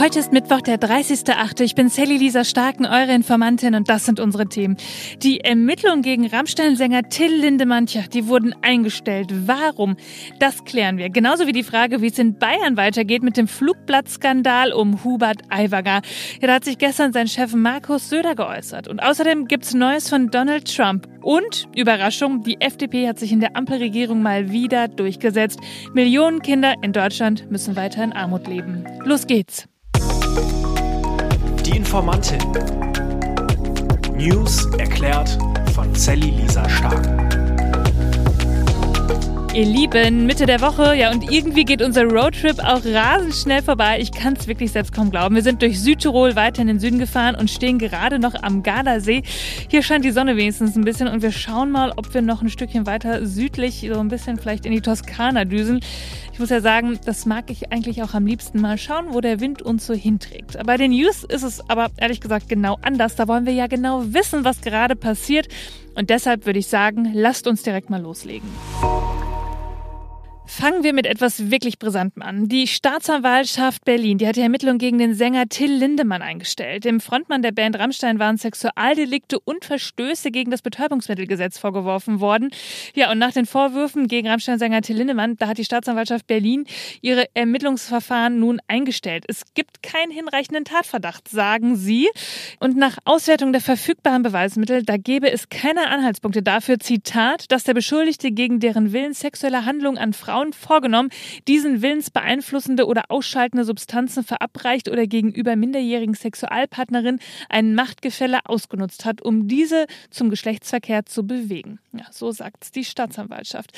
Heute ist Mittwoch, der 30.8. Ich bin Sally Lisa Starken, eure Informantin und das sind unsere Themen. Die Ermittlungen gegen Rammstein-Sänger Till Lindemann, tja, die wurden eingestellt. Warum? Das klären wir. Genauso wie die Frage, wie es in Bayern weitergeht mit dem Flugblattskandal um Hubert Aiwanger. Ja, da hat sich gestern sein Chef Markus Söder geäußert. Und außerdem gibt's Neues von Donald Trump. Und, Überraschung, die FDP hat sich in der Ampelregierung mal wieder durchgesetzt. Millionen Kinder in Deutschland müssen weiter in Armut leben. Los geht's. Die Informantin. News erklärt von Sally Lisa Stark. Ihr Lieben, Mitte der Woche, ja, und irgendwie geht unser Roadtrip auch rasend schnell vorbei. Ich kann es wirklich selbst kaum glauben. Wir sind durch Südtirol weiter in den Süden gefahren und stehen gerade noch am Gardasee. Hier scheint die Sonne wenigstens ein bisschen und wir schauen mal, ob wir noch ein Stückchen weiter südlich, so ein bisschen vielleicht in die Toskana düsen. Ich muss ja sagen, das mag ich eigentlich auch am liebsten mal schauen, wo der Wind uns so hinträgt. Bei den News ist es aber ehrlich gesagt genau anders. Da wollen wir ja genau wissen, was gerade passiert. Und deshalb würde ich sagen, lasst uns direkt mal loslegen. Fangen wir mit etwas wirklich Brisantem an. Die Staatsanwaltschaft Berlin, die hat die Ermittlungen gegen den Sänger Till Lindemann eingestellt. Dem Frontmann der Band Rammstein waren Sexualdelikte und Verstöße gegen das Betäubungsmittelgesetz vorgeworfen worden. Ja, und nach den Vorwürfen gegen Rammstein-Sänger Till Lindemann, da hat die Staatsanwaltschaft Berlin ihre Ermittlungsverfahren nun eingestellt. Es gibt keinen hinreichenden Tatverdacht, sagen sie. Und nach Auswertung der verfügbaren Beweismittel, da gäbe es keine Anhaltspunkte dafür, Zitat, dass der Beschuldigte gegen deren Willen sexuelle Handlungen an Frauen Frauen vorgenommen, diesen willensbeeinflussende oder ausschaltende Substanzen verabreicht oder gegenüber minderjährigen Sexualpartnerinnen ein Machtgefälle ausgenutzt hat, um diese zum Geschlechtsverkehr zu bewegen. Ja, so sagt die Staatsanwaltschaft.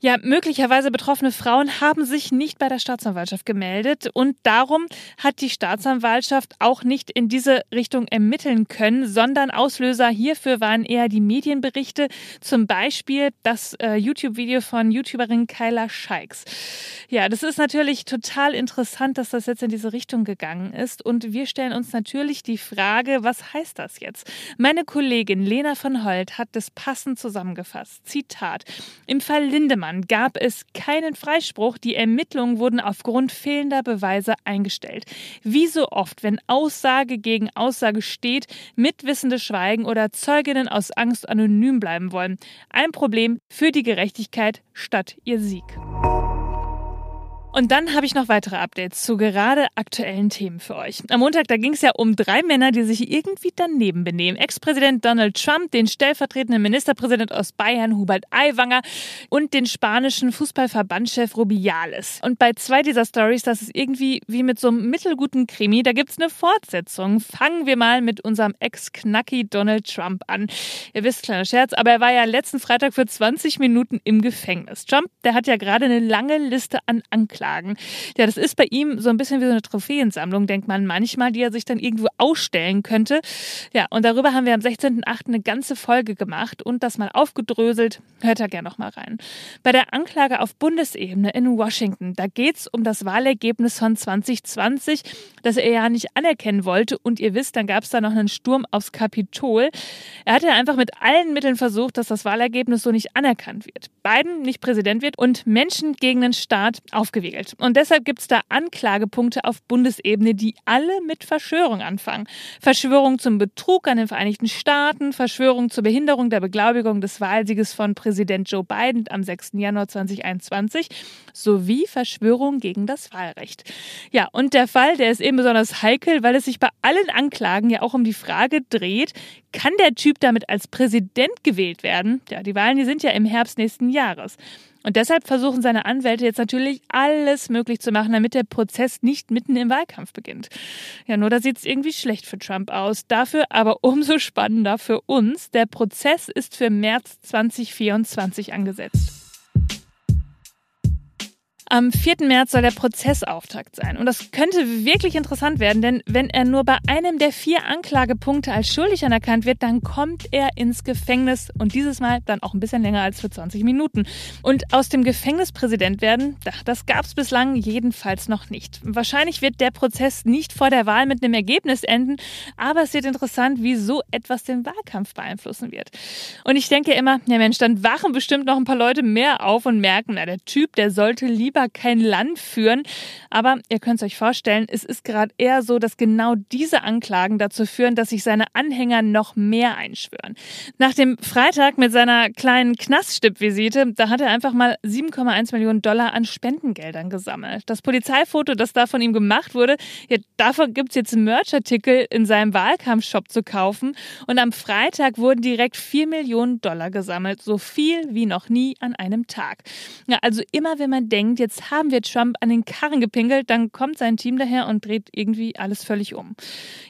Ja, möglicherweise betroffene Frauen haben sich nicht bei der Staatsanwaltschaft gemeldet und darum hat die Staatsanwaltschaft auch nicht in diese Richtung ermitteln können, sondern Auslöser hierfür waren eher die Medienberichte, zum Beispiel das äh, YouTube-Video von YouTuberin Kyla Scheiks. Ja, das ist natürlich total interessant, dass das jetzt in diese Richtung gegangen ist. Und wir stellen uns natürlich die Frage, was heißt das jetzt? Meine Kollegin Lena von Holt hat das passend zusammengefasst. Zitat. Im Fall Lindemann gab es keinen Freispruch. Die Ermittlungen wurden aufgrund fehlender Beweise eingestellt. Wie so oft, wenn Aussage gegen Aussage steht, Mitwissende schweigen oder Zeuginnen aus Angst anonym bleiben wollen. Ein Problem für die Gerechtigkeit statt ihr Sieg. Bye. Und dann habe ich noch weitere Updates zu gerade aktuellen Themen für euch. Am Montag, da ging es ja um drei Männer, die sich irgendwie daneben benehmen. Ex-Präsident Donald Trump, den stellvertretenden Ministerpräsident aus Bayern Hubert Aiwanger und den spanischen Fußballverbandschef Rubiales. Und bei zwei dieser Stories, das ist irgendwie wie mit so einem mittelguten Krimi, da gibt's eine Fortsetzung. Fangen wir mal mit unserem Ex-Knacki Donald Trump an. Ihr wisst, kleiner Scherz, aber er war ja letzten Freitag für 20 Minuten im Gefängnis. Trump, der hat ja gerade eine lange Liste an Anklagen Anklagen. Ja, das ist bei ihm so ein bisschen wie so eine Trophäensammlung, denkt man manchmal, die er sich dann irgendwo ausstellen könnte. Ja, und darüber haben wir am 16.08. eine ganze Folge gemacht und das mal aufgedröselt. Hört da gerne noch mal rein. Bei der Anklage auf Bundesebene in Washington, da geht es um das Wahlergebnis von 2020, das er ja nicht anerkennen wollte. Und ihr wisst, dann gab es da noch einen Sturm aufs Kapitol. Er hatte einfach mit allen Mitteln versucht, dass das Wahlergebnis so nicht anerkannt wird. Biden nicht Präsident wird und Menschen gegen den Staat aufgewählt geregelt. Und deshalb gibt es da Anklagepunkte auf Bundesebene, die alle mit Verschwörung anfangen. Verschwörung zum Betrug an den Vereinigten Staaten, Verschwörung zur Behinderung der Beglaubigung des Wahlsieges von Präsident Joe Biden am 6. Januar 2021 sowie Verschwörung gegen das Wahlrecht. Ja, und der Fall, der ist eben besonders heikel, weil es sich bei allen Anklagen ja auch um die Frage dreht, kann der Typ damit als Präsident gewählt werden? Ja, die Wahlen, die sind ja im Herbst nächsten Jahres. Und deshalb versuchen seine Anwälte jetzt natürlich alles möglich zu machen, damit der Prozess nicht mitten im Wahlkampf beginnt. Ja, nur da sieht es irgendwie schlecht für Trump aus. Dafür aber umso spannender für uns. Der Prozess ist für März 2024 angesetzt. Am 4. März soll der Prozessauftakt sein. Und das könnte wirklich interessant werden, denn wenn er nur bei einem der vier Anklagepunkte als schuldig anerkannt wird, dann kommt er ins Gefängnis und dieses Mal dann auch ein bisschen länger als für 20 Minuten. Und aus dem Gefängnis Präsident werden, das gab es bislang jedenfalls noch nicht. Wahrscheinlich wird der Prozess nicht vor der Wahl mit einem Ergebnis enden, aber es wird interessant, wie so etwas den Wahlkampf beeinflussen wird. Und ich denke immer, ja Mensch, dann wachen bestimmt noch ein paar Leute mehr auf und merken, na, der Typ, der sollte lieber lieber kein Land führen. Aber ihr könnt es euch vorstellen, es ist gerade eher so, dass genau diese Anklagen dazu führen, dass sich seine Anhänger noch mehr einschwören. Nach dem Freitag mit seiner kleinen Knaststippvisite, da hat er einfach mal 7,1 Millionen Dollar an Spendengeldern gesammelt. Das Polizeifoto, das da von ihm gemacht wurde, ja, davon gibt's jetzt Merchartikel in seinem Wahlkampfshop zu kaufen. Und am Freitag wurden direkt 4 Millionen Dollar gesammelt. So viel wie noch nie an einem Tag. Ja, also immer wenn man denkt, jetzt haben wir Trump an den Karren gepinkelt, dann kommt sein Team daher und dreht irgendwie alles völlig um.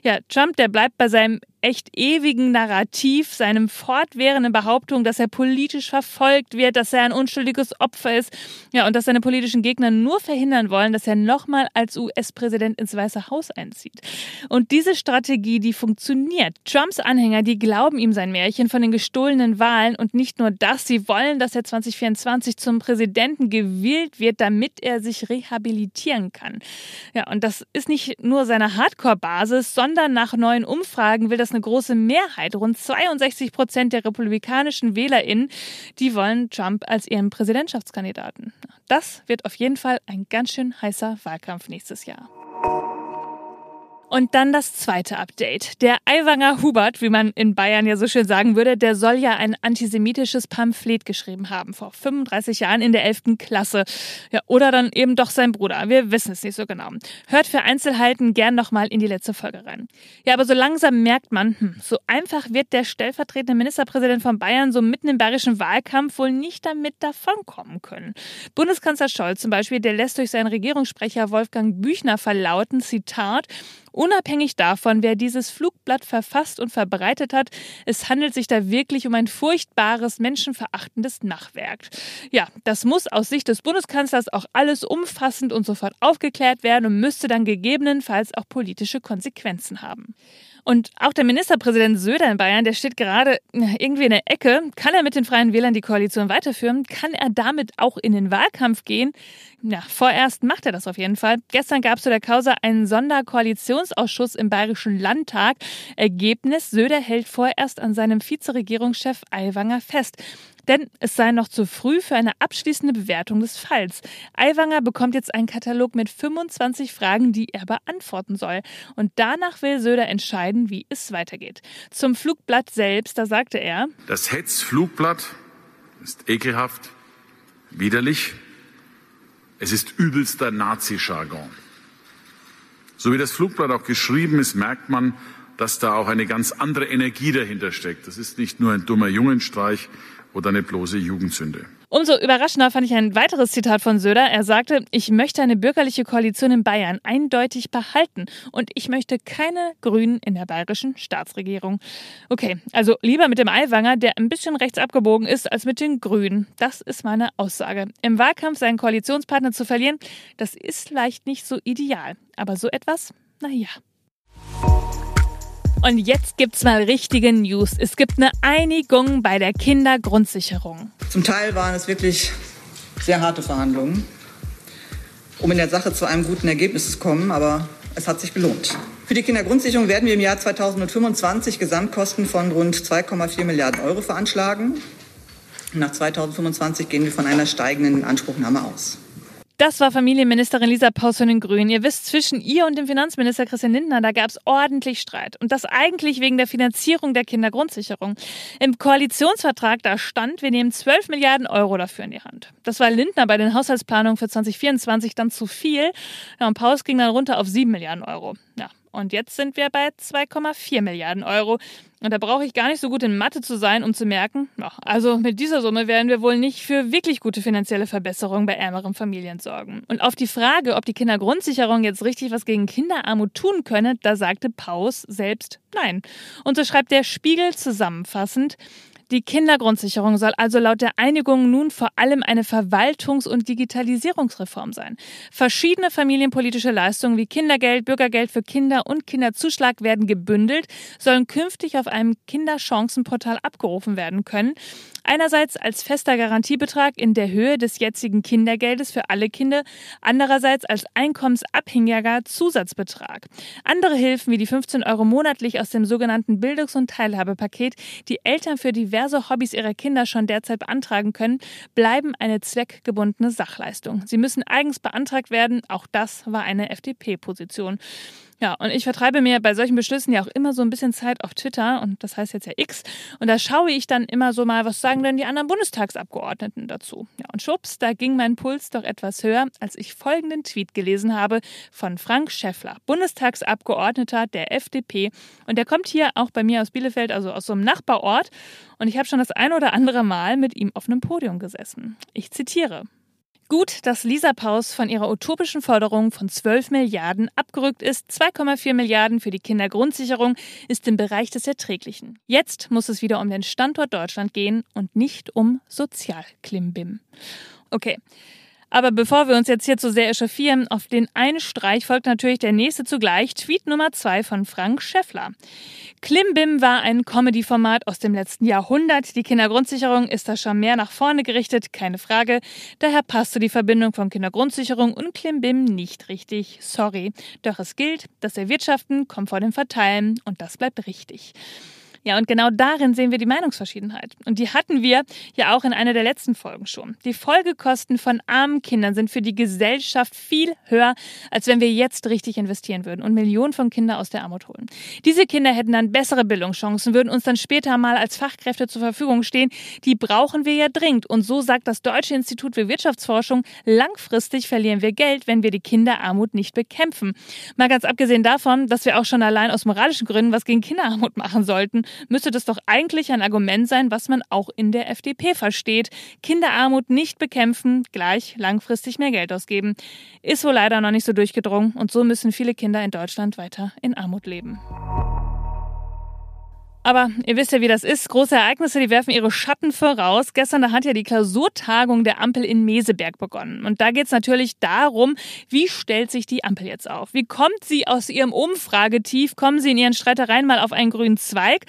Ja, Trump, der bleibt bei seinem echt ewigen Narrativ, seinem fortwährenden Behauptung, dass er politisch verfolgt wird, dass er ein unschuldiges Opfer ist, ja, und dass seine politischen Gegner nur verhindern wollen, dass er nochmal als US-Präsident ins Weiße Haus einzieht. Und diese Strategie, die funktioniert. Trumps Anhänger, die glauben ihm sein Märchen von den gestohlenen Wahlen und nicht nur das, sie wollen, dass er 2024 zum Präsidenten gewählt wird, damit er sich rehabilitieren kann. Ja, und das ist nicht nur seine Hardcore-Basis, sondern nach neuen Umfragen will das eine große Mehrheit, rund 62 Prozent der republikanischen WählerInnen, die wollen Trump als ihren Präsidentschaftskandidaten. Das wird auf jeden Fall ein ganz schön heißer Wahlkampf nächstes Jahr. Und dann das zweite Update. Der Aiwanger Hubert, wie man in Bayern ja so schön sagen würde, der soll ja ein antisemitisches Pamphlet geschrieben haben vor 35 Jahren in der 11. Klasse. Ja, oder dann eben doch sein Bruder. Wir wissen es nicht so genau. Hört für Einzelheiten gern nochmal in die letzte Folge rein. Ja, aber so langsam merkt man, hm, so einfach wird der stellvertretende Ministerpräsident von Bayern so mitten im bayerischen Wahlkampf wohl nicht damit davonkommen können. Bundeskanzler Scholz zum Beispiel, der lässt durch seinen Regierungssprecher Wolfgang Büchner verlauten, Zitat, Unabhängig davon, wer dieses Flugblatt verfasst und verbreitet hat, es handelt sich da wirklich um ein furchtbares, menschenverachtendes Nachwerk. Ja, das muss aus Sicht des Bundeskanzlers auch alles umfassend und sofort aufgeklärt werden und müsste dann gegebenenfalls auch politische Konsequenzen haben. Und auch der Ministerpräsident Söder in Bayern, der steht gerade irgendwie in der Ecke. Kann er mit den Freien Wählern die Koalition weiterführen? Kann er damit auch in den Wahlkampf gehen? Ja, vorerst macht er das auf jeden Fall. Gestern gab es zu der Causa einen Sonderkoalitionsausschuss im Bayerischen Landtag. Ergebnis, Söder hält vorerst an seinem Vizeregierungschef Aiwanger fest. Denn es sei noch zu früh für eine abschließende Bewertung des Falls. Aiwanger bekommt jetzt einen Katalog mit 25 Fragen, die er beantworten soll. Und danach will Söder entscheiden, wie es weitergeht. Zum Flugblatt selbst, da sagte er: Das Hetzflugblatt ist ekelhaft, widerlich. Es ist übelster Nazi-Jargon. So wie das Flugblatt auch geschrieben ist, merkt man, dass da auch eine ganz andere Energie dahinter steckt. Das ist nicht nur ein dummer Jungenstreich, oder eine bloße Jugendsünde. Umso überraschender fand ich ein weiteres Zitat von Söder. Er sagte, ich möchte eine bürgerliche Koalition in Bayern eindeutig behalten und ich möchte keine Grünen in der bayerischen Staatsregierung. Okay, also lieber mit dem Aiwanger, der ein bisschen rechts abgebogen ist, als mit den Grünen. Das ist meine Aussage. Im Wahlkampf seinen Koalitionspartner zu verlieren, das ist vielleicht nicht so ideal. Aber so etwas, naja. Und jetzt gibt's mal richtige News. Es gibt eine Einigung bei der Kindergrundsicherung. Zum Teil waren es wirklich sehr harte Verhandlungen, um in der Sache zu einem guten Ergebnis zu kommen, aber es hat sich gelohnt. Für die Kindergrundsicherung werden wir im Jahr 2025 Gesamtkosten von rund 2,4 Milliarden Euro veranschlagen. Nach 2025 gehen wir von einer steigenden Anspruchnahme aus. Das war Familienministerin Lisa Paus von den Grünen. Ihr wisst, zwischen ihr und dem Finanzminister Christian Lindner, da gab es ordentlich Streit. Und das eigentlich wegen der Finanzierung der Kindergrundsicherung. Im Koalitionsvertrag da stand, wir nehmen 12 Milliarden Euro dafür in die Hand. Das war Lindner bei den Haushaltsplanungen für 2024 dann zu viel. Ja, und Paus ging dann runter auf 7 Milliarden Euro. Ja, und jetzt sind wir bei 2,4 Milliarden Euro. Und da brauche ich gar nicht so gut in Mathe zu sein, um zu merken, also mit dieser Summe werden wir wohl nicht für wirklich gute finanzielle Verbesserungen bei ärmeren Familien sorgen. Und auf die Frage, ob die Kindergrundsicherung jetzt richtig was gegen Kinderarmut tun könne, da sagte Paus selbst nein. Und so schreibt der Spiegel zusammenfassend, die Kindergrundsicherung soll also laut der Einigung nun vor allem eine Verwaltungs- und Digitalisierungsreform sein. Verschiedene familienpolitische Leistungen wie Kindergeld, Bürgergeld für Kinder und Kinderzuschlag werden gebündelt, sollen künftig auf einem Kinderchancenportal abgerufen werden können. Einerseits als fester Garantiebetrag in der Höhe des jetzigen Kindergeldes für alle Kinder, andererseits als einkommensabhängiger Zusatzbetrag. Andere Hilfen wie die 15 Euro monatlich aus dem sogenannten Bildungs- und Teilhabepaket, die Eltern für diverse diverse Hobbys ihrer Kinder schon derzeit beantragen können, bleiben eine zweckgebundene Sachleistung. Sie müssen eigens beantragt werden. Auch das war eine FDP-Position. Ja, und ich vertreibe mir bei solchen Beschlüssen ja auch immer so ein bisschen Zeit auf Twitter und das heißt jetzt ja X. Und da schaue ich dann immer so mal, was sagen denn die anderen Bundestagsabgeordneten dazu. Ja, und schwupps, da ging mein Puls doch etwas höher, als ich folgenden Tweet gelesen habe von Frank Schäffler, Bundestagsabgeordneter der FDP. Und der kommt hier auch bei mir aus Bielefeld, also aus so einem Nachbarort. Und ich habe schon das ein oder andere Mal mit ihm auf einem Podium gesessen. Ich zitiere. Gut, dass Lisa Paus von ihrer utopischen Forderung von 12 Milliarden abgerückt ist. 2,4 Milliarden für die Kindergrundsicherung ist im Bereich des Erträglichen. Jetzt muss es wieder um den Standort Deutschland gehen und nicht um Sozialklimbim. Okay. Aber bevor wir uns jetzt hier zu sehr echauffieren, auf den einen Streich folgt natürlich der nächste zugleich, Tweet Nummer zwei von Frank Schäffler. Klimbim war ein Comedy-Format aus dem letzten Jahrhundert. Die Kindergrundsicherung ist da schon mehr nach vorne gerichtet, keine Frage. Daher passte die Verbindung von Kindergrundsicherung und Klimbim nicht richtig. Sorry. Doch es gilt, das Erwirtschaften kommt vor dem Verteilen und das bleibt richtig. Ja, und genau darin sehen wir die Meinungsverschiedenheit. Und die hatten wir ja auch in einer der letzten Folgen schon. Die Folgekosten von armen Kindern sind für die Gesellschaft viel höher, als wenn wir jetzt richtig investieren würden und Millionen von Kindern aus der Armut holen. Diese Kinder hätten dann bessere Bildungschancen, würden uns dann später mal als Fachkräfte zur Verfügung stehen. Die brauchen wir ja dringend. Und so sagt das Deutsche Institut für Wirtschaftsforschung, langfristig verlieren wir Geld, wenn wir die Kinderarmut nicht bekämpfen. Mal ganz abgesehen davon, dass wir auch schon allein aus moralischen Gründen was gegen Kinderarmut machen sollten müsste das doch eigentlich ein Argument sein, was man auch in der FDP versteht. Kinderarmut nicht bekämpfen, gleich langfristig mehr Geld ausgeben. Ist wohl leider noch nicht so durchgedrungen und so müssen viele Kinder in Deutschland weiter in Armut leben. Aber ihr wisst ja, wie das ist. Große Ereignisse, die werfen ihre Schatten voraus. Gestern da hat ja die Klausurtagung der Ampel in Meseberg begonnen. Und da geht es natürlich darum, wie stellt sich die Ampel jetzt auf? Wie kommt sie aus ihrem Umfragetief? Kommen sie in ihren Streitereien mal auf einen grünen Zweig?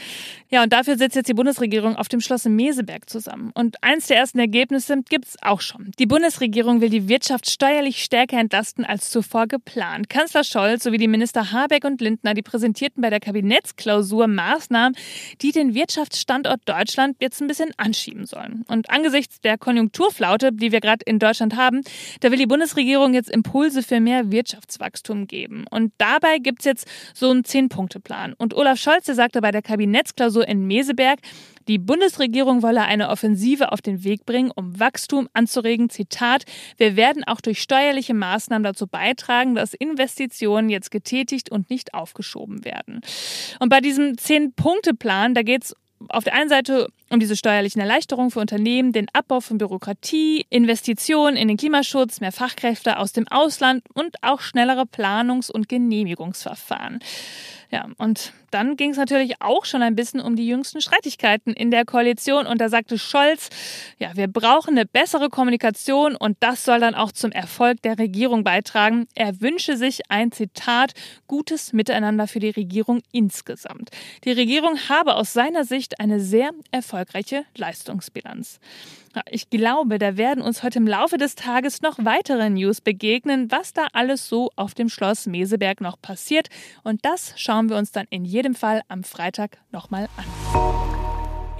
Ja, und dafür sitzt jetzt die Bundesregierung auf dem Schloss in Meseberg zusammen. Und eins der ersten Ergebnisse gibt's auch schon. Die Bundesregierung will die Wirtschaft steuerlich stärker entlasten als zuvor geplant. Kanzler Scholz sowie die Minister Habeck und Lindner, die präsentierten bei der Kabinettsklausur Maßnahmen, die den Wirtschaftsstandort Deutschland jetzt ein bisschen anschieben sollen. Und angesichts der Konjunkturflaute, die wir gerade in Deutschland haben, da will die Bundesregierung jetzt Impulse für mehr Wirtschaftswachstum geben. Und dabei gibt's jetzt so einen Zehn-Punkte-Plan. Und Olaf Scholz, sagte bei der Kabinettsklausur in Meseberg, die Bundesregierung wolle eine Offensive auf den Weg bringen, um Wachstum anzuregen. Zitat, wir werden auch durch steuerliche Maßnahmen dazu beitragen, dass Investitionen jetzt getätigt und nicht aufgeschoben werden. Und bei diesem Zehn-Punkte-Plan, da geht es auf der einen Seite um diese steuerlichen Erleichterungen für Unternehmen, den Abbau von Bürokratie, Investitionen in den Klimaschutz, mehr Fachkräfte aus dem Ausland und auch schnellere Planungs- und Genehmigungsverfahren. Ja, und dann ging es natürlich auch schon ein bisschen um die jüngsten Streitigkeiten in der Koalition. Und da sagte Scholz, ja, wir brauchen eine bessere Kommunikation und das soll dann auch zum Erfolg der Regierung beitragen. Er wünsche sich ein Zitat, gutes Miteinander für die Regierung insgesamt. Die Regierung habe aus seiner Sicht eine sehr erfolgreiche Leistungsbilanz. Ich glaube, da werden uns heute im Laufe des Tages noch weitere News begegnen, was da alles so auf dem Schloss Meseberg noch passiert. Und das schauen wir uns dann in jedem Fall am Freitag nochmal an.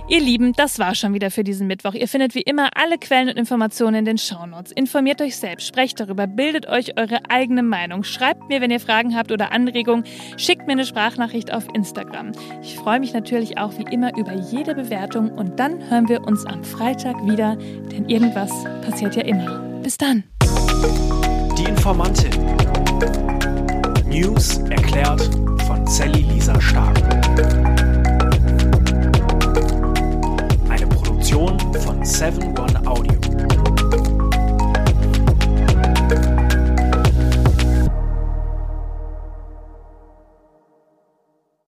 Ihr Lieben, das war schon wieder für diesen Mittwoch. Ihr findet wie immer alle Quellen und Informationen in den Shownotes. Informiert euch selbst, sprecht darüber, bildet euch eure eigene Meinung. Schreibt mir, wenn ihr Fragen habt oder Anregungen. Schickt mir eine Sprachnachricht auf Instagram. Ich freue mich natürlich auch wie immer über jede Bewertung und dann hören wir uns am Freitag wieder, denn irgendwas passiert ja immer. Bis dann. Die Informantin. News erklärt von Sally Lisa Stark. Seven One Audio.